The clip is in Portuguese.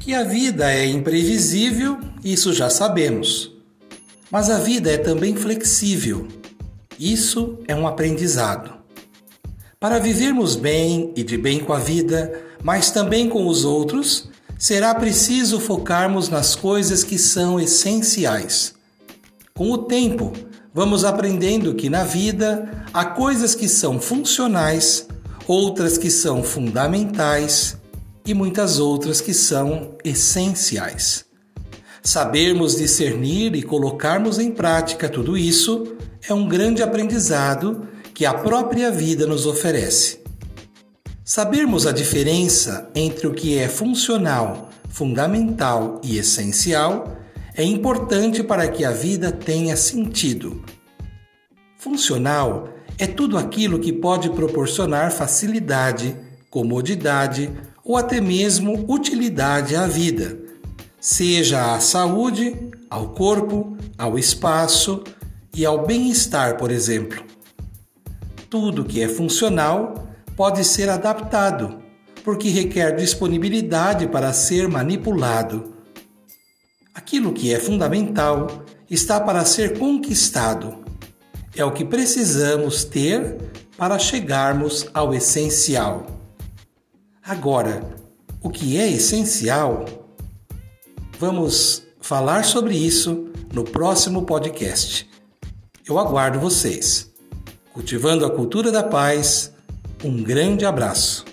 Que a vida é imprevisível, isso já sabemos. Mas a vida é também flexível. Isso é um aprendizado. Para vivermos bem e de bem com a vida, mas também com os outros, será preciso focarmos nas coisas que são essenciais. Com o tempo, vamos aprendendo que na vida há coisas que são funcionais, outras que são fundamentais e muitas outras que são essenciais. Sabermos discernir e colocarmos em prática tudo isso é um grande aprendizado que a própria vida nos oferece. Sabermos a diferença entre o que é funcional, fundamental e essencial é importante para que a vida tenha sentido. Funcional é tudo aquilo que pode proporcionar facilidade, comodidade ou até mesmo utilidade à vida seja à saúde, ao corpo, ao espaço e ao bem-estar, por exemplo. Tudo que é funcional pode ser adaptado, porque requer disponibilidade para ser manipulado. Aquilo que é fundamental está para ser conquistado. É o que precisamos ter para chegarmos ao essencial. Agora, o que é essencial Vamos falar sobre isso no próximo podcast. Eu aguardo vocês. Cultivando a cultura da paz, um grande abraço.